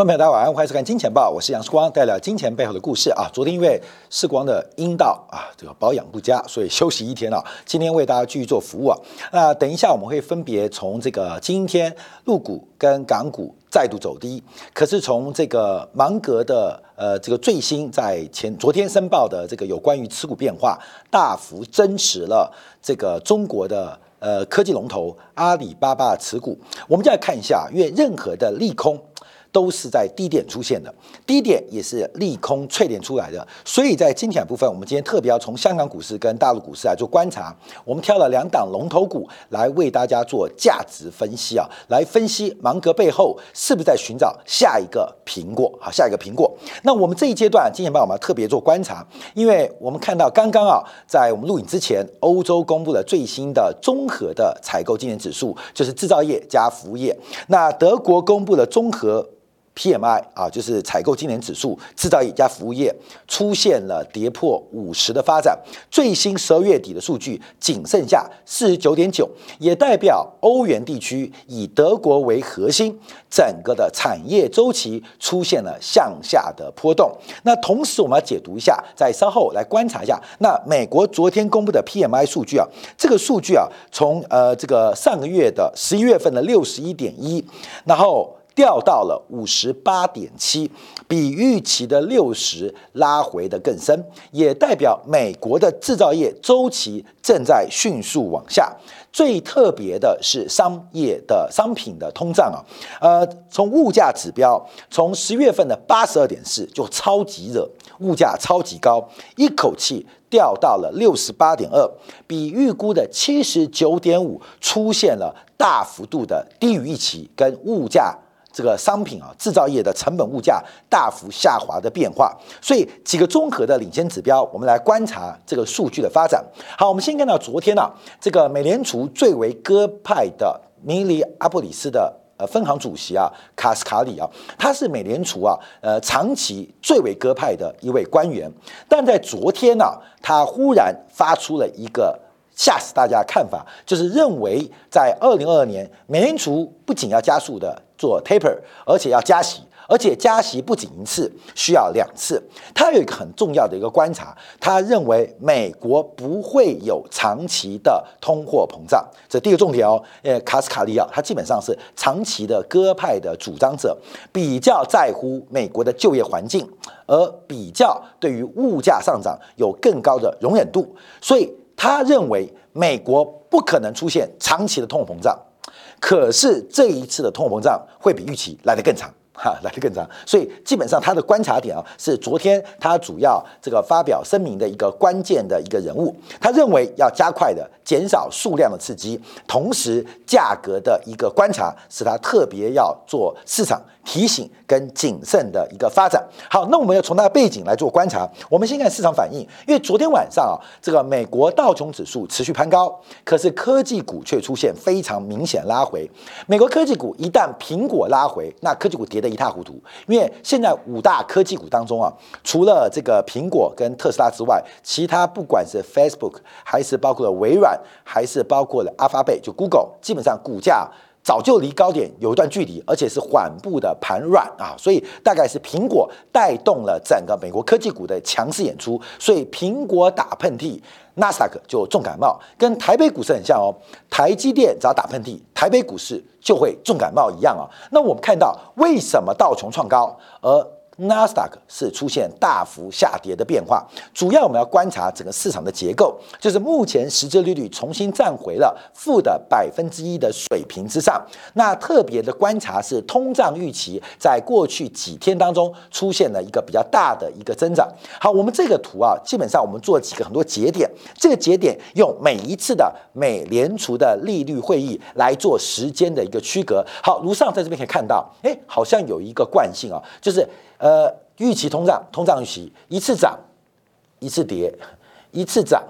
观众朋友大家晚上欢迎收看《金钱报》，我是杨世光，带来金钱背后的故事啊。昨天因为世光的阴道啊这个保养不佳，所以休息一天啊。今天为大家继续做服务啊。那等一下我们会分别从这个今天陆股跟港股再度走低，可是从这个芒格的呃这个最新在前昨天申报的这个有关于持股变化，大幅增持了这个中国的。呃，科技龙头阿里巴巴持股，我们就来看一下，因为任何的利空。都是在低点出现的，低点也是利空淬炼出来的，所以在金钱部分，我们今天特别要从香港股市跟大陆股市来做观察。我们挑了两档龙头股来为大家做价值分析啊，来分析芒格背后是不是在寻找下一个苹果？好，下一个苹果。那我们这一阶段今天帮我们特别做观察，因为我们看到刚刚啊，在我们录影之前，欧洲公布了最新的综合的采购经理指数，就是制造业加服务业。那德国公布了综合。PMI 啊，就是采购经理指数，制造业加服务业出现了跌破五十的发展。最新十二月底的数据仅剩下四十九点九，也代表欧元地区以德国为核心，整个的产业周期出现了向下的波动。那同时，我们要解读一下，在稍后来观察一下，那美国昨天公布的 PMI 数据啊，这个数据啊，从呃这个上个月的十一月份的六十一点一，然后。掉到了五十八点七，比预期的六十拉回的更深，也代表美国的制造业周期正在迅速往下。最特别的是商业的商品的通胀啊，呃，从物价指标，从十月份的八十二点四就超级热，物价超级高，一口气掉到了六十八点二，比预估的七十九点五出现了大幅度的低于预期，跟物价。这个商品啊，制造业的成本物价大幅下滑的变化，所以几个综合的领先指标，我们来观察这个数据的发展。好，我们先看到昨天啊，这个美联储最为鸽派的明尼阿波里斯的呃分行主席啊，卡斯卡里啊，他是美联储啊呃长期最为鸽派的一位官员，但在昨天呢，他忽然发出了一个。吓死大家的看法，就是认为在二零二二年，美联储不仅要加速的做 taper，而且要加息，而且加息不仅一次，需要两次。他有一个很重要的一个观察，他认为美国不会有长期的通货膨胀，这第一个重点哦。呃，卡斯卡利奥他基本上是长期的鸽派的主张者，比较在乎美国的就业环境，而比较对于物价上涨有更高的容忍度，所以。他认为美国不可能出现长期的通货膨胀，可是这一次的通货膨胀会比预期来得更长。哈，来得更长，所以基本上他的观察点啊，是昨天他主要这个发表声明的一个关键的一个人物。他认为要加快的减少数量的刺激，同时价格的一个观察，是他特别要做市场提醒跟谨慎的一个发展。好，那我们要从它的背景来做观察。我们先看市场反应，因为昨天晚上啊，这个美国道琼指数持续攀高，可是科技股却出现非常明显拉回。美国科技股一旦苹果拉回，那科技股跌得。一塌糊涂，因为现在五大科技股当中啊，除了这个苹果跟特斯拉之外，其他不管是 Facebook 还是包括了微软，还是包括了阿发贝，就 Google，基本上股价早就离高点有一段距离，而且是缓步的盘软啊，所以大概是苹果带动了整个美国科技股的强势演出，所以苹果打喷嚏。纳斯达克就重感冒，跟台北股市很像哦。台积电只要打喷嚏，台北股市就会重感冒一样啊。那我们看到为什么道琼创高，而纳斯达克是出现大幅下跌的变化，主要我们要观察整个市场的结构，就是目前实质利率重新站回了负的百分之一的水平之上。那特别的观察是通胀预期在过去几天当中出现了一个比较大的一个增长。好，我们这个图啊，基本上我们做几个很多节点，这个节点用每一次的美联储的利率会议来做时间的一个区隔。好，如上在这边可以看到，哎，好像有一个惯性啊，就是。呃，预期通胀，通胀预期一次涨，一次跌，一次涨，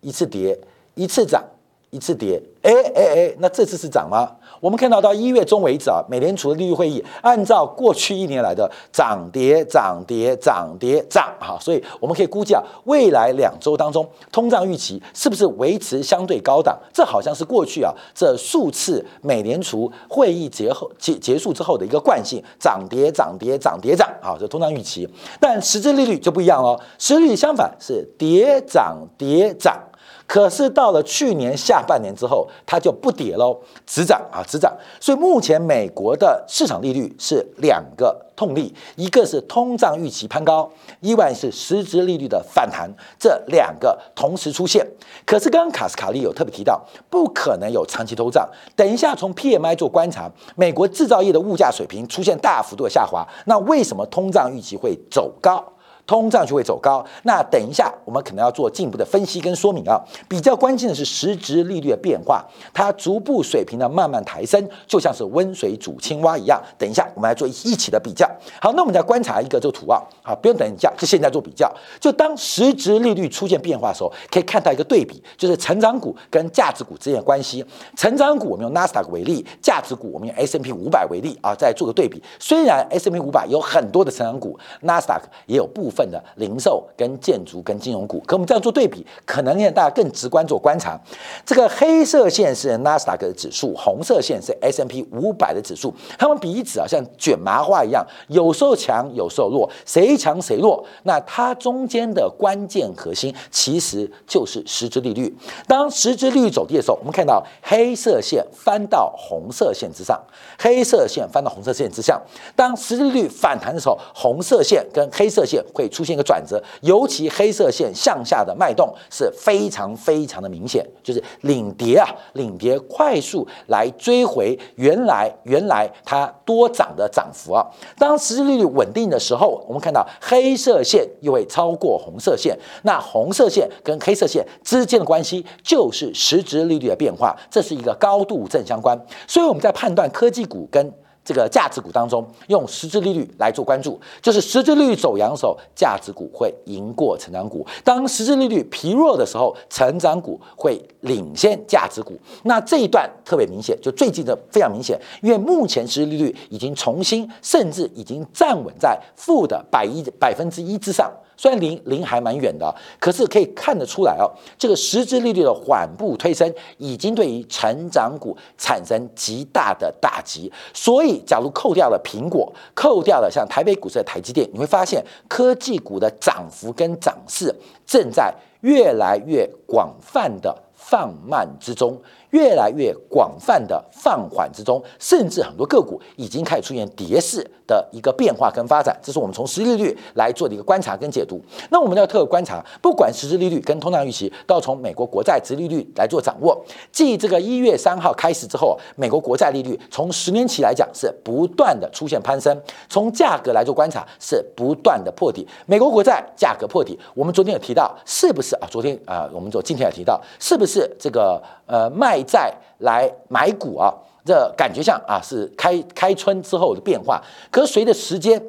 一次跌，一次涨，一次跌，哎哎哎，那这次是涨吗？我们看到到一月中为止啊，美联储的利率会议按照过去一年来的涨跌涨跌涨跌涨，哈，所以我们可以估计啊，未来两周当中通胀预期是不是维持相对高档？这好像是过去啊这数次美联储会议结后结结束之后的一个惯性，涨跌涨跌涨跌涨，啊，这通胀预期。但实质利率就不一样了，实质利率相反是跌涨跌涨。可是到了去年下半年之后，它就不跌喽，只涨啊，只涨。所以目前美国的市场利率是两个痛力，一个是通胀预期攀高，另外是实质利率的反弹，这两个同时出现。可是刚刚卡斯卡利有特别提到，不可能有长期通胀。等一下从 PMI 做观察，美国制造业的物价水平出现大幅度的下滑，那为什么通胀预期会走高？通胀就会走高，那等一下我们可能要做进一步的分析跟说明啊。比较关键的是实质利率的变化，它逐步水平的慢慢抬升，就像是温水煮青蛙一样。等一下我们来做一起的比较。好，那我们再观察一个这个图啊，好，不用等一下，就现在做比较。就当实质利率出现变化的时候，可以看到一个对比，就是成长股跟价值股之间的关系。成长股我们用纳斯达克为例，价值股我们用 S M P 五百为例啊，再做个对比。虽然 S M P 五百有很多的成长股，纳斯达克也有部分。份的零售跟建筑跟金融股，可我们这样做对比，可能让大家更直观做观察。这个黑色线是纳斯达克的指数，红色线是 S M P 五百的指数，它们彼此啊像卷麻花一样，有时候强，有时候弱，谁强谁弱。那它中间的关键核心其实就是实质利率。当实质利率走低的时候，我们看到黑色线翻到红色线之上，黑色线翻到红色线之上。当实质利率反弹的时候，红色线跟黑色线会出现一个转折，尤其黑色线向下的脉动是非常非常的明显，就是领跌啊，领跌快速来追回原来原来它多涨的涨幅啊。当实质利率稳定的时候，我们看到黑色线又会超过红色线，那红色线跟黑色线之间的关系就是实质利率的变化，这是一个高度正相关。所以我们在判断科技股跟这个价值股当中，用实质利率来做关注，就是实质利率走阳的时候，价值股会赢过成长股；当实质利率疲弱的时候，成长股会领先价值股。那这一段特别明显，就最近的非常明显，因为目前实质利率已经重新，甚至已经站稳在负的百一百分之一之上。虽然零零还蛮远的，可是可以看得出来哦，这个实质利率的缓步推升，已经对于成长股产生极大的打击。所以，假如扣掉了苹果，扣掉了像台北股市的台积电，你会发现科技股的涨幅跟涨势正在越来越广泛的放慢之中。越来越广泛的放缓之中，甚至很多个股已经开始出现跌势的一个变化跟发展，这是我们从实际利率来做的一个观察跟解读。那我们要特别观察，不管实质利率跟通胀预期，都要从美国国债殖利率来做掌握。继这个一月三号开始之后，美国国债利率从十年期来讲是不断的出现攀升，从价格来做观察是不断的破底。美国国债价格破底，我们昨天有提到，是不是啊？昨天啊，我们昨今天也提到，是不是这个呃卖？债来买股啊，这感觉像啊是开开春之后的变化。可是随着时间，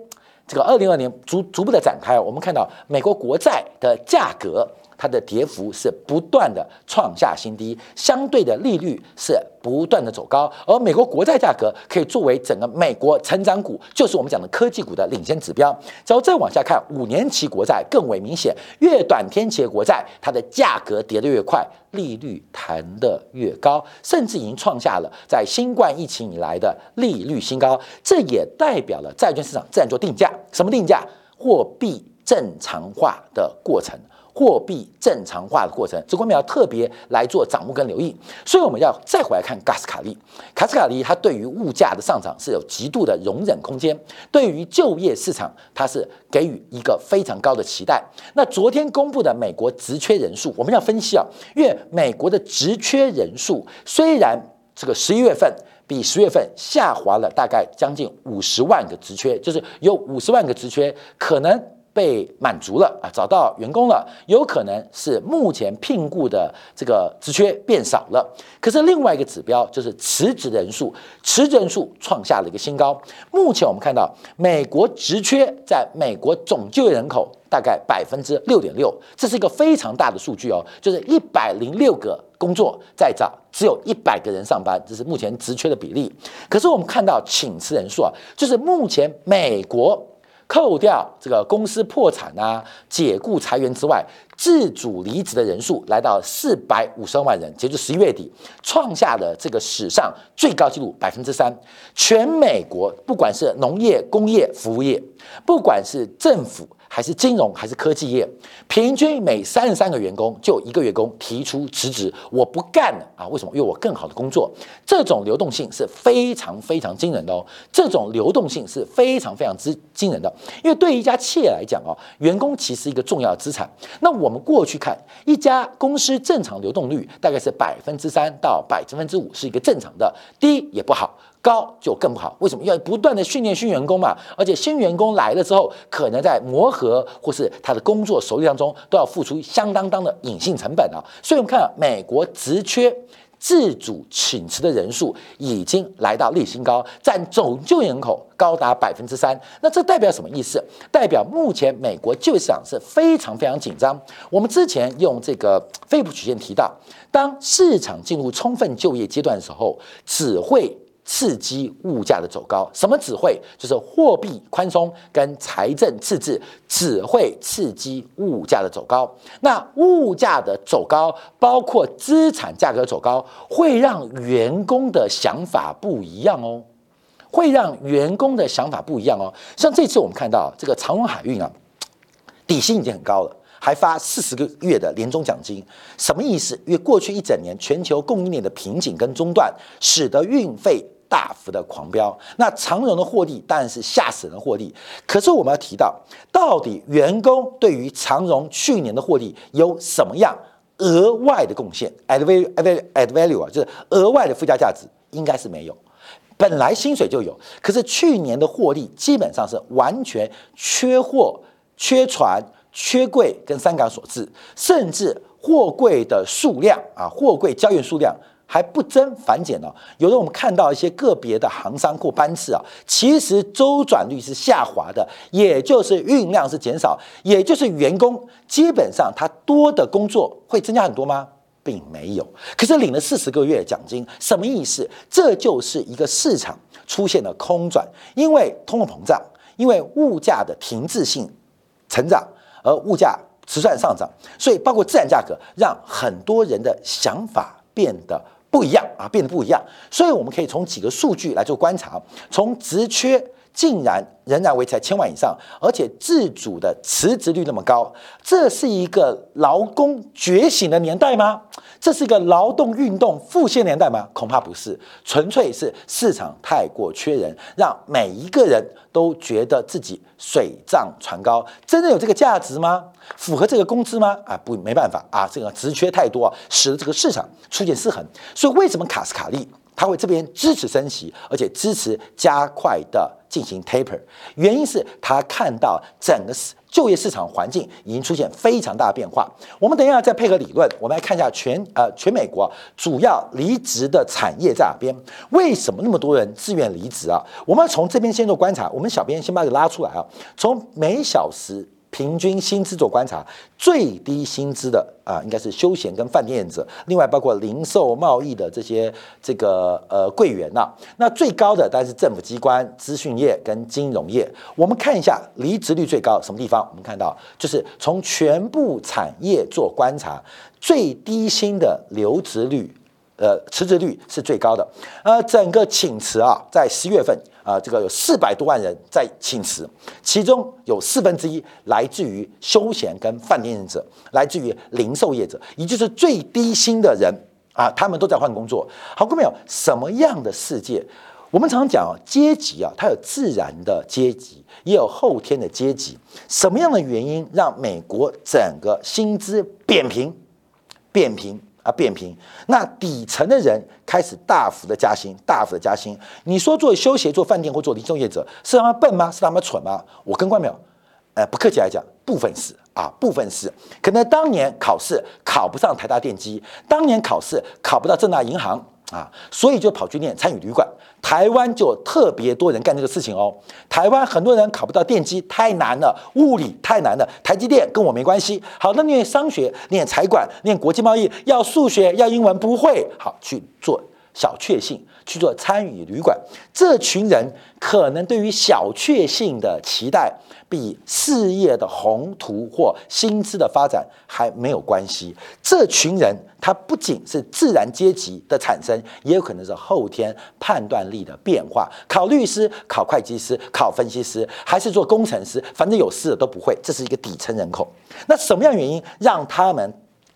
这个二零二年逐逐步的展开，我们看到美国国债的价格。它的跌幅是不断的创下新低，相对的利率是不断的走高，而美国国债价格可以作为整个美国成长股，就是我们讲的科技股的领先指标。只要再往下看，五年期国债更为明显，越短天期国债，它的价格跌得越快，利率弹得越高，甚至已经创下了在新冠疫情以来的利率新高。这也代表了债券市场自然做定价，什么定价？货币正常化的过程。货币正常化的过程，这方面要特别来做掌握跟留意。所以我们要再回来看卡斯卡利，卡斯卡利它对于物价的上涨是有极度的容忍空间，对于就业市场它是给予一个非常高的期待。那昨天公布的美国职缺人数，我们要分析啊，因为美国的职缺人数虽然这个十一月份比十月份下滑了大概将近五十万个职缺，就是有五十万个职缺可能。被满足了啊，找到员工了，有可能是目前聘雇的这个职缺变少了。可是另外一个指标就是辞职人数，辞职人数创下了一个新高。目前我们看到，美国职缺在美国总就业人口大概百分之六点六，这是一个非常大的数据哦，就是一百零六个工作在找，只有一百个人上班，这是目前职缺的比例。可是我们看到请辞人数啊，就是目前美国扣掉这个公司破产啊、解雇裁员之外。自主离职的人数来到四百五十万人，截至十一月底，创下了这个史上最高纪录百分之三。全美国不管是农业、工业、服务业，不管是政府。还是金融，还是科技业，平均每三十三个员工就一个员工提出辞职，我不干了啊！为什么？因为我更好的工作。这种流动性是非常非常惊人的哦，这种流动性是非常非常之惊人的。因为对于一家企业来讲哦，员工其实一个重要资产。那我们过去看一家公司正常流动率大概是百分之三到百分之五，是一个正常的，低也不好。高就更不好，为什么要不断的训练新员工嘛？而且新员工来了之后，可能在磨合或是他的工作熟练当中，都要付出相当当的隐性成本啊。所以，我们看美国职缺自主请辞的人数已经来到历史新高，占总就业人口高达百分之三。那这代表什么意思？代表目前美国就业市场是非常非常紧张。我们之前用这个菲普曲线提到，当市场进入充分就业阶段的时候，只会。刺激物价的走高，什么只会就是货币宽松跟财政赤字只会刺激物价的走高。那物价的走高，包括资产价格走高，会让员工的想法不一样哦，会让员工的想法不一样哦。像这次我们看到这个长荣海运啊，底薪已经很高了，还发四十个月的年终奖金，什么意思？因为过去一整年全球供应链的瓶颈跟中断，使得运费。大幅的狂飙，那长荣的获利当然是吓死人的获利。可是我们要提到，到底员工对于长荣去年的获利有什么样额外的贡献？add value，add value 啊，就是额外的附加价值，应该是没有。本来薪水就有，可是去年的获利基本上是完全缺货、缺船、缺柜跟三港所致，甚至货柜的数量啊，货柜交易数量。还不增反减呢。有的我们看到一些个别的航商或班次啊，其实周转率是下滑的，也就是运量是减少，也就是员工基本上他多的工作会增加很多吗？并没有。可是领了四十个月奖金，什么意思？这就是一个市场出现了空转，因为通货膨胀，因为物价的停滞性成长，而物价持续上涨，所以包括自然价格，让很多人的想法变得。不一样啊，变得不一样，所以我们可以从几个数据来做观察，从职缺竟然仍然维持在千万以上，而且自主的辞职率那么高，这是一个劳工觉醒的年代吗？这是一个劳动运动复兴年代吗？恐怕不是，纯粹是市场太过缺人，让每一个人都觉得自己水涨船高。真的有这个价值吗？符合这个工资吗？啊，不，没办法啊，这个职缺太多啊，使得这个市场出现失衡。所以为什么卡斯卡利他会这边支持升息，而且支持加快的进行 taper？原因是他看到整个。就业市场环境已经出现非常大的变化。我们等一下再配合理论，我们来看一下全呃全美国主要离职的产业在哪边？为什么那么多人自愿离职啊？我们要从这边先做观察。我们小编先把这个拉出来啊，从每小时。平均薪资做观察，最低薪资的啊，应该是休闲跟饭店业者，另外包括零售贸易的这些这个呃柜员呐。那最高的当然是政府机关、资讯业跟金融业。我们看一下离职率最高什么地方？我们看到就是从全部产业做观察，最低薪的留职率。呃，辞职率是最高的。呃，整个请辞啊，在十月份啊，这个有四百多万人在请辞，其中有四分之一来自于休闲跟饭店业者，来自于零售业者，也就是最低薪的人啊，他们都在换工作。好，各位朋友，什么样的世界？我们常讲啊，阶级啊，它有自然的阶级，也有后天的阶级。什么样的原因让美国整个薪资扁平？扁平？变平，那底层的人开始大幅的加薪，大幅的加薪。你说做休闲、做饭店或做零售业者，是他们笨吗？是他们蠢吗？我跟关淼，呃，不客气来讲，部分是啊，部分是。可能当年考试考不上台大电机，当年考试考不到正大银行，啊，所以就跑去念参与旅馆。台湾就特别多人干这个事情哦。台湾很多人考不到电机，太难了；物理太难了。台积电跟我没关系。好，那念商学、念财管、念国际贸易，要数学、要英文，不会。好，去做小确幸，去做参与旅馆。这群人可能对于小确幸的期待。比事业的宏图或薪资的发展还没有关系。这群人，他不仅是自然阶级的产生，也有可能是后天判断力的变化。考律师、考会计师、考分析师，还是做工程师，反正有事的都不会。这是一个底层人口。那什么样原因让他们？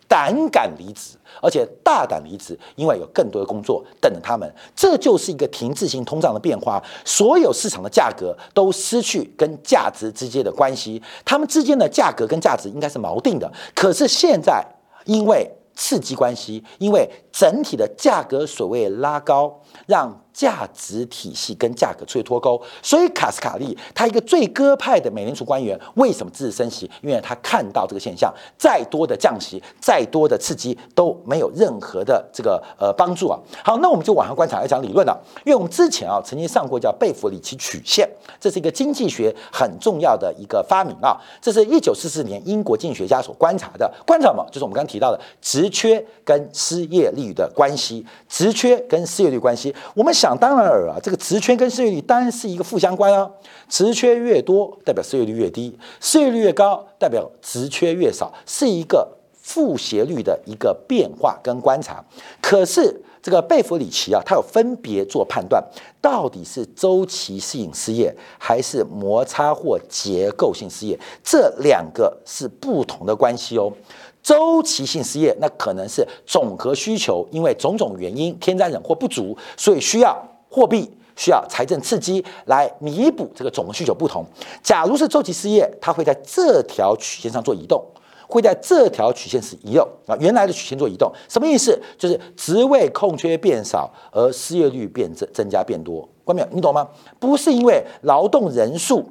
胆敢离职，而且大胆离职，因为有更多的工作等着他们。这就是一个停滞性通胀的变化，所有市场的价格都失去跟价值之间的关系，它们之间的价格跟价值应该是锚定的。可是现在，因为刺激关系，因为整体的价格所谓拉高，让价值体系跟价格出现脱钩，所以卡斯卡利他一个最鸽派的美联储官员为什么支持升息？因为他看到这个现象，再多的降息，再多的刺激都没有任何的这个呃帮助啊。好，那我们就往下观察来讲理论了，因为我们之前啊曾经上过叫贝弗里奇曲线，这是一个经济学很重要的一个发明啊，这是一九四四年英国经济学家所观察的，观察什么？就是我们刚刚提到的职缺跟失业率的关系，职缺跟失业率关系，我们。想当然尔啊，这个职缺跟失业率当然是一个负相关啊。职缺越多，代表失业率越低；失业率越高，代表职缺越少，是一个负斜率的一个变化跟观察。可是这个贝弗里奇啊，他有分别做判断，到底是周期性失业还是摩擦或结构性失业，这两个是不同的关系哦。周期性失业，那可能是总和需求，因为种种原因，天灾人祸不足，所以需要货币、需要财政刺激来弥补这个总和需求不同。假如是周期失业，它会在这条曲线上做移动，会在这条曲线是移动啊，原来的曲线做移动，什么意思？就是职位空缺变少，而失业率变增增加变多。关淼，你懂吗？不是因为劳动人数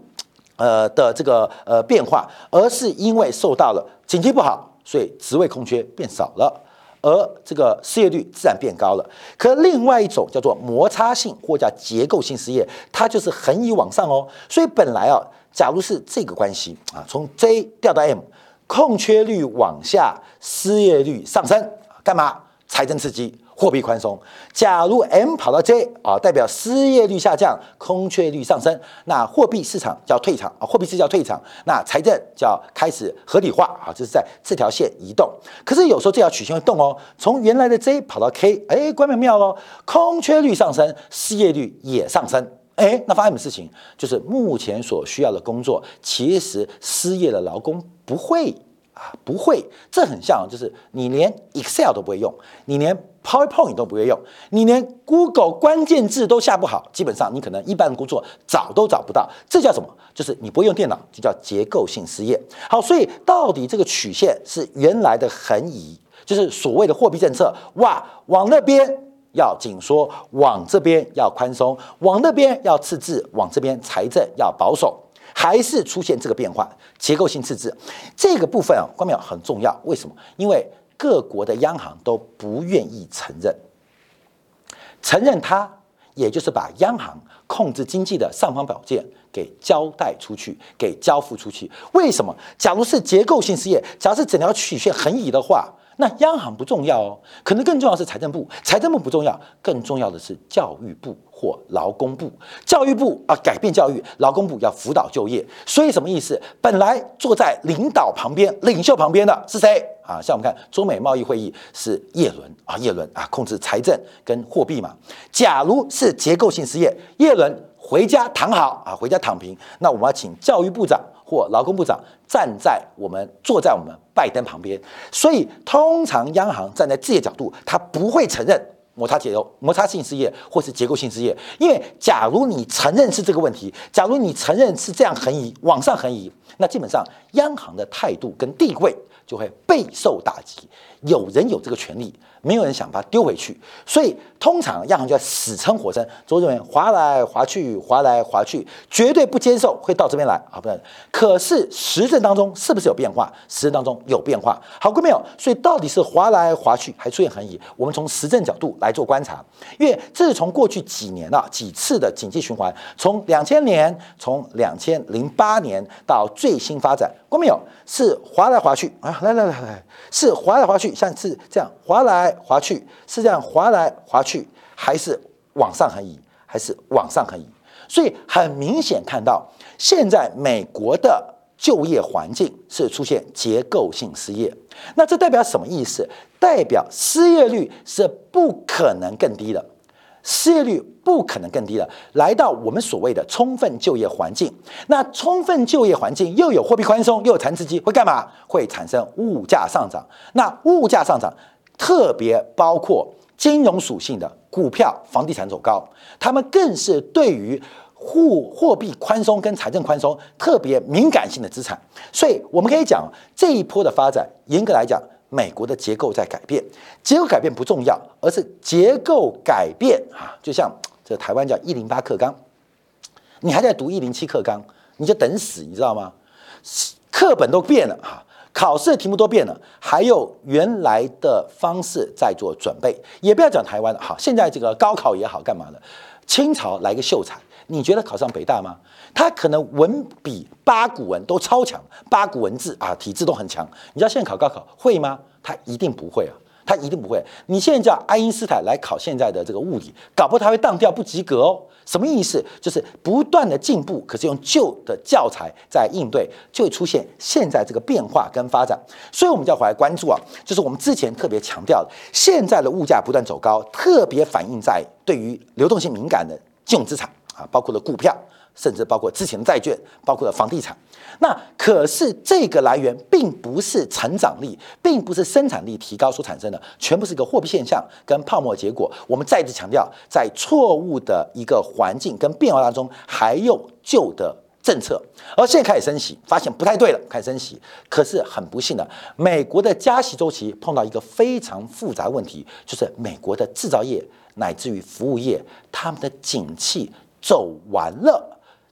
呃的这个呃变化，而是因为受到了经济不好。所以职位空缺变少了，而这个失业率自然变高了。可另外一种叫做摩擦性或叫结构性失业，它就是横移往上哦。所以本来啊，假如是这个关系啊，从 J 掉到 M，空缺率往下，失业率上升，干嘛？财政刺激。货币宽松，假如 M 跑到 J 啊，代表失业率下降，空缺率上升，那货币市场叫退场啊，货币市场叫退场，那财政就要开始合理化啊，就是在这条线移动。可是有时候这条曲线会动哦，从原来的 J 跑到 K，哎，关门妙哦，空缺率上升，失业率也上升，哎，那发生什么事情？就是目前所需要的工作，其实失业的劳工不会。啊，不会，这很像，就是你连 Excel 都不会用，你连 PowerPoint 都不会用，你连 Google 关键字都下不好，基本上你可能一般的工作找都找不到。这叫什么？就是你不会用电脑，就叫结构性失业。好，所以到底这个曲线是原来的横移，就是所谓的货币政策，哇，往那边要紧缩，往这边要宽松，往那边要赤字，往这边财政要保守。还是出现这个变化，结构性赤字这个部分啊，关淼很重要。为什么？因为各国的央行都不愿意承认，承认它，也就是把央行控制经济的尚方宝剑给交代出去，给交付出去。为什么？假如是结构性失业，假如是整条曲线横移的话。那央行不重要哦，可能更重要是财政部，财政部不重要，更重要的是教育部或劳工部。教育部啊，改变教育；劳工部要辅导就业。所以什么意思？本来坐在领导旁边、领袖旁边的是谁啊？像我们看中美贸易会议是叶伦啊，叶伦啊，控制财政跟货币嘛。假如是结构性失业，叶伦回家躺好啊，回家躺平。那我们要请教育部长。或劳工部长站在我们坐在我们拜登旁边，所以通常央行站在这些角度，他不会承认摩擦结构、摩擦性失业或是结构性失业，因为假如你承认是这个问题，假如你承认是这样横移往上横移，那基本上央行的态度跟地位就会备受打击。有人有这个权利。没有人想把它丢回去，所以通常央行就要死撑活撑，周认为划来划去，划来划去，绝对不接受会到这边来啊！不是，可是实证当中是不是有变化？实证当中有变化，好过没有？所以到底是划来划去，还出现横移？我们从实证角度来做观察，因为这是从过去几年啊几次的经济循环，从两千年，从两千零八年到最新发展，过没有？是划来划去啊！来来来来，是划来划去，像是这样划来。滑去是这样滑来滑去，还是往上横移，还是往上横移？所以很明显看到，现在美国的就业环境是出现结构性失业。那这代表什么意思？代表失业率是不可能更低的，失业率不可能更低的，来到我们所谓的充分就业环境。那充分就业环境又有货币宽松，又有残次机，会干嘛？会产生物价上涨。那物价上涨。特别包括金融属性的股票、房地产走高，他们更是对于货货币宽松跟财政宽松特别敏感性的资产。所以我们可以讲，这一波的发展，严格来讲，美国的结构在改变。结构改变不重要，而是结构改变啊，就像这台湾叫一零八课纲，你还在读一零七课纲，你就等死，你知道吗？课本都变了哈。考试的题目都变了，还有原来的方式在做准备，也不要讲台湾了。哈，现在这个高考也好，干嘛的？清朝来个秀才，你觉得考上北大吗？他可能文笔八股文都超强，八股文字啊，体质都很强。你知道现在考高考会吗？他一定不会啊。他一定不会。你现在叫爱因斯坦来考现在的这个物理，搞不好他会当掉不及格哦。什么意思？就是不断的进步，可是用旧的教材在应对，就会出现现在这个变化跟发展。所以，我们就要回来关注啊，就是我们之前特别强调的，现在的物价不断走高，特别反映在对于流动性敏感的金融资产啊，包括了股票。甚至包括之前的债券，包括了房地产。那可是这个来源并不是成长力，并不是生产力提高所产生的，全部是一个货币现象跟泡沫结果。我们再次强调，在错误的一个环境跟变化当中，还用旧的政策，而现在开始升息，发现不太对了，开始升息。可是很不幸的，美国的加息周期碰到一个非常复杂问题，就是美国的制造业乃至于服务业，他们的景气走完了。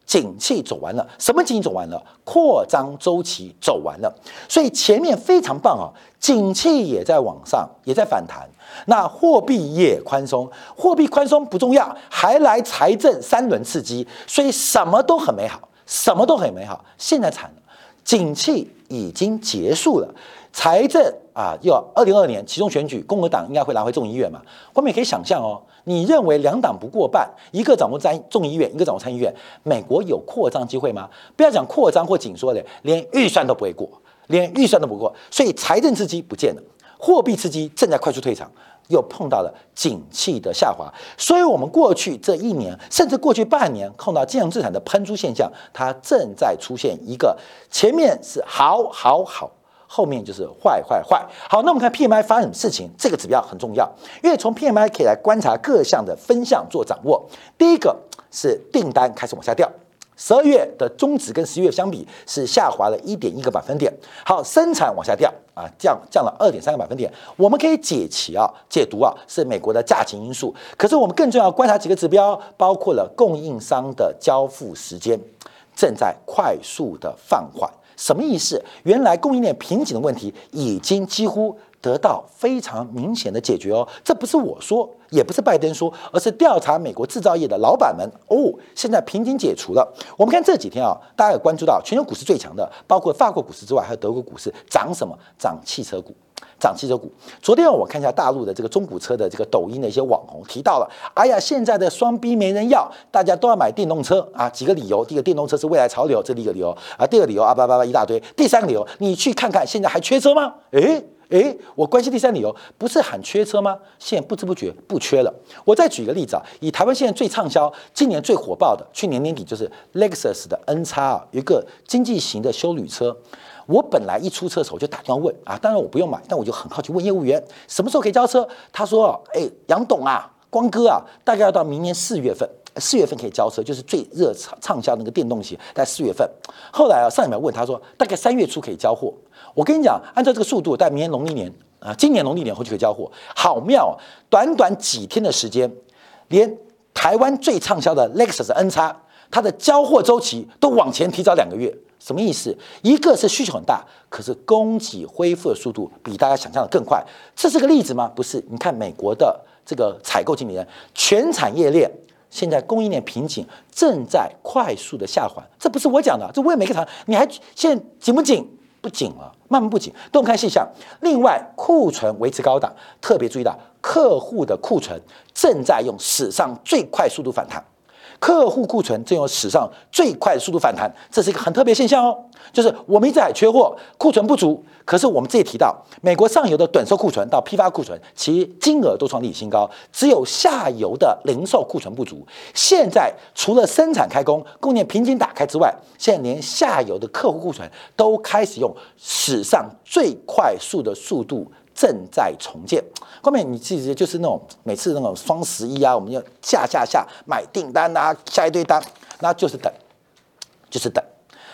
景气走完了，什么景气走完了？扩张周期走完了，所以前面非常棒啊，景气也在往上，也在反弹。那货币也宽松，货币宽松不重要，还来财政三轮刺激，所以什么都很美好，什么都很美好。现在惨了，景气已经结束了。财政啊，要二零二二年其中选举，共和党应该会拿回众议院嘛？我们也可以想象哦，你认为两党不过半，一个掌握在众议院，一个掌握参议院，美国有扩张机会吗？不要讲扩张或紧缩的，连预算都不会过，连预算都不过，所以财政刺激不见了，货币刺激正在快速退场，又碰到了景气的下滑，所以我们过去这一年，甚至过去半年，碰到金融资产的喷出现象，它正在出现一个前面是好好好。后面就是坏坏坏。好，那我们看 PMI 发生什么事情，这个指标很重要，因为从 PMI 可以来观察各项的分项做掌握。第一个是订单开始往下掉，十二月的中值跟十一月相比是下滑了一点一个百分点。好，生产往下掉啊，降降了二点三个百分点。我们可以解其啊，解读啊是美国的价钱因素。可是我们更重要观察几个指标，包括了供应商的交付时间正在快速的放缓。什么意思？原来供应链瓶颈的问题已经几乎得到非常明显的解决哦。这不是我说，也不是拜登说，而是调查美国制造业的老板们哦。现在瓶颈解除了。我们看这几天啊，大家有关注到全球股市最强的，包括法国股市之外，还有德国股市涨什么？涨汽车股。涨汽车股。昨天我看一下大陆的这个中古车的这个抖音的一些网红提到了，哎呀，现在的双逼没人要，大家都要买电动车啊。几个理由：第一个，电动车是未来潮流，这第一个理由啊；第二个理由啊，叭叭叭一大堆；第三个理由，你去看看现在还缺车吗？诶诶，我关心第三理由，不是喊缺车吗？现在不知不觉不缺了。我再举一个例子啊，以台湾现在最畅销、今年最火爆的，去年年底就是 Lexus 的 N 叉啊，一个经济型的修旅车。我本来一出车的时候就打电话问啊，当然我不用买，但我就很好奇问业务员什么时候可以交车。他说：“哎，杨董啊，光哥啊，大概要到明年四月份四月份可以交车，就是最热畅畅销那个电动鞋，在四月份。后来啊，上一秒问他说，大概三月初可以交货。我跟你讲，按照这个速度，在明年农历年啊，今年农历年后就可以交货，好妙啊！短短几天的时间，连台湾最畅销的 Lexus N 叉，它的交货周期都往前提早两个月。什么意思？一个是需求很大，可是供给恢复的速度比大家想象的更快。这是个例子吗？不是。你看美国的这个采购经理人，全产业链现在供应链瓶颈正在快速的下滑。这不是我讲的，这问每个厂，你还现在紧不紧？不紧了，慢慢不紧。动看细项。另外，库存维持高档，特别注意到客户的库存正在用史上最快速度反弹。客户库存正用史上最快速度反弹，这是一个很特别现象哦。就是我们一直还缺货，库存不足，可是我们这里提到，美国上游的短售库存到批发库存，其金额都创历史新高，只有下游的零售库存不足。现在除了生产开工、供应链瓶颈打开之外，现在连下游的客户库存都开始用史上最快速的速度。正在重建，后面你其实就是那种每次那种双十一啊，我们要下下下买订单啊，下一堆单，那就是等，就是等。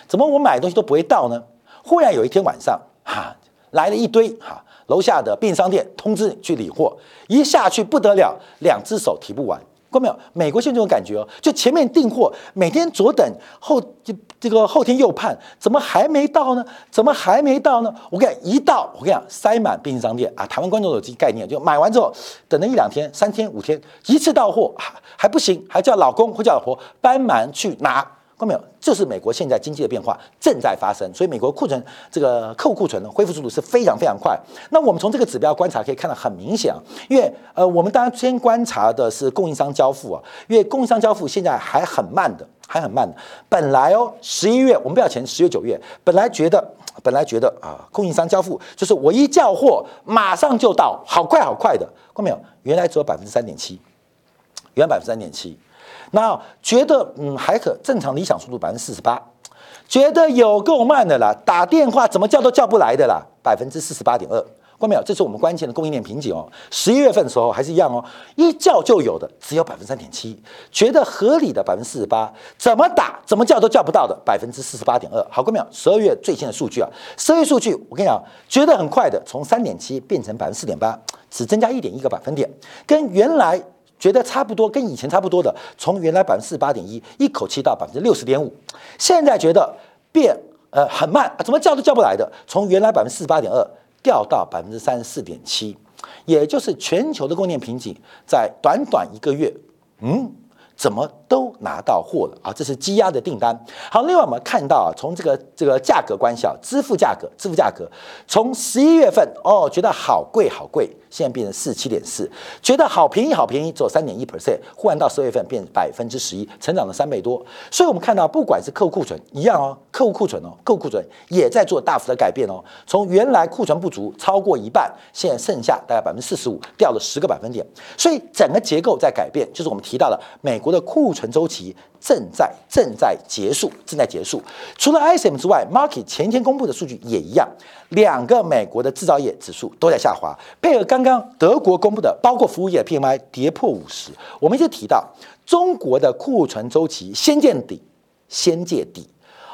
怎么我买东西都不会到呢？忽然有一天晚上，哈，来了一堆哈，楼下的便利商店通知你去理货，一下去不得了，两只手提不完。过没有？美国现在这种感觉哦，就前面订货，每天左等后就这个后天右盼，怎么还没到呢？怎么还没到呢？我跟你讲，一到我跟你讲，塞满便利商店啊！台湾观众有这概念，就买完之后等了一两天、三天、五天，一次到货还还不行，还叫老公或叫老婆帮忙去拿。看到没有？就是美国现在经济的变化正在发生，所以美国库存这个客户库存的恢复速度是非常非常快。那我们从这个指标观察可以看到很明显啊，因为呃，我们当然先观察的是供应商交付啊，因为供应商交付现在还很慢的，还很慢的。本来哦，十一月我们不要钱，十月九月本来觉得本来觉得啊，供应商交付就是我一叫货马上就到，好快好快的。看到没有？原来只有百分之三点七，原来百分之三点七。那觉得嗯还可正常理想速度百分之四十八，觉得有够慢的啦，打电话怎么叫都叫不来的啦，百分之四十八点二，关没有？这是我们关键的供应链瓶颈哦。十一月份的时候还是一样哦，一叫就有的只有百分之三点七，觉得合理的百分之四十八，怎么打怎么叫都叫不到的百分之四十八点二。好，关没有？十二月最新的数据啊，十二月数据我跟你讲，觉得很快的，从三点七变成百分之四点八，只增加一点一个百分点，跟原来。觉得差不多，跟以前差不多的，从原来百分之四十八点一，一口气到百分之六十点五，现在觉得变呃很慢，怎么叫都叫不来的，从原来百分之四十八点二掉到百分之三十四点七，也就是全球的供电瓶颈，在短短一个月，嗯。怎么都拿到货了啊？这是积压的订单。好，另外我们看到啊，从这个这个价格关系啊，支付价格，支付价格，从十一月份哦，觉得好贵好贵，现在变成四七点四，觉得好便宜好便宜，只有三点一 percent，忽然到十二月份变百分之十一，成长了三倍多。所以我们看到，不管是客户库存一样哦，客户库存哦，客户库存也在做大幅的改变哦。从原来库存不足超过一半，现在剩下大概百分之四十五，掉了十个百分点。所以整个结构在改变，就是我们提到的美。国的库存周期正在正在结束，正在结束。除了 ISM 之外，Market 前天公布的数据也一样，两个美国的制造业指数都在下滑，配合刚刚德国公布的，包括服务业 PMI 跌破五十。我们一直提到中国的库存周期先见底，先见底，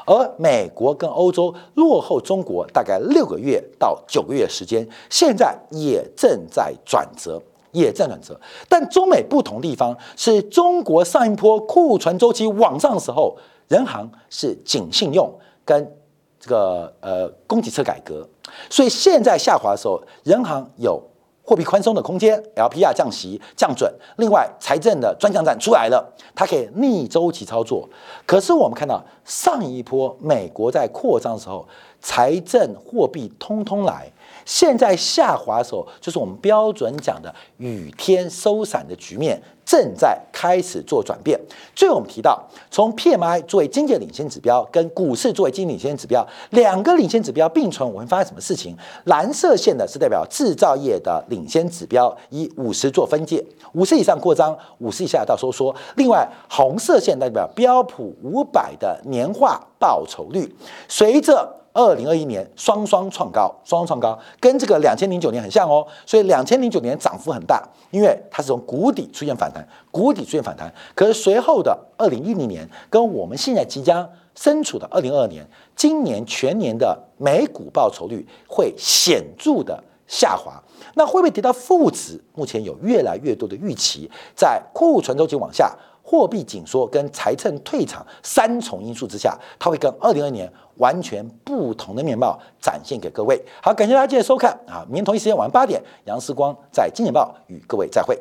而美国跟欧洲落后中国大概六个月到九个月时间，现在也正在转折。也在转折，但中美不同地方是中国上一波库存周期往上的时候，人行是紧信用跟这个呃供给侧改革，所以现在下滑的时候，人行有货币宽松的空间，LPR 降息降准，另外财政的专项战出来了，它可以逆周期操作。可是我们看到上一波美国在扩张的时候，财政货币通通来。现在下滑的时候，就是我们标准讲的雨天收伞的局面正在开始做转变。最后我们提到，从 PMI 作为经济领先指标，跟股市作为经济领先指标，两个领先指标并存，我们发生什么事情？蓝色线的是代表制造业的领先指标，以五十做分界，五十以上扩张，五十以下到收缩。另外，红色线代表标普五百的年化报酬率，随着二零二一年双双创高，双双创高，跟这个两千零九年很像哦。所以两千零九年涨幅很大，因为它是从谷底出现反弹，谷底出现反弹。可是随后的二零一零年跟我们现在即将身处的二零二二年，今年全年的美股报酬率会显著的下滑。那会不会跌到负值？目前有越来越多的预期，在库存周期往下。货币紧缩跟财政退场三重因素之下，它会跟二零二年完全不同的面貌展现给各位。好，感谢大家记得收看啊！明天同一时间晚上八点，杨思光在金钱报与各位再会。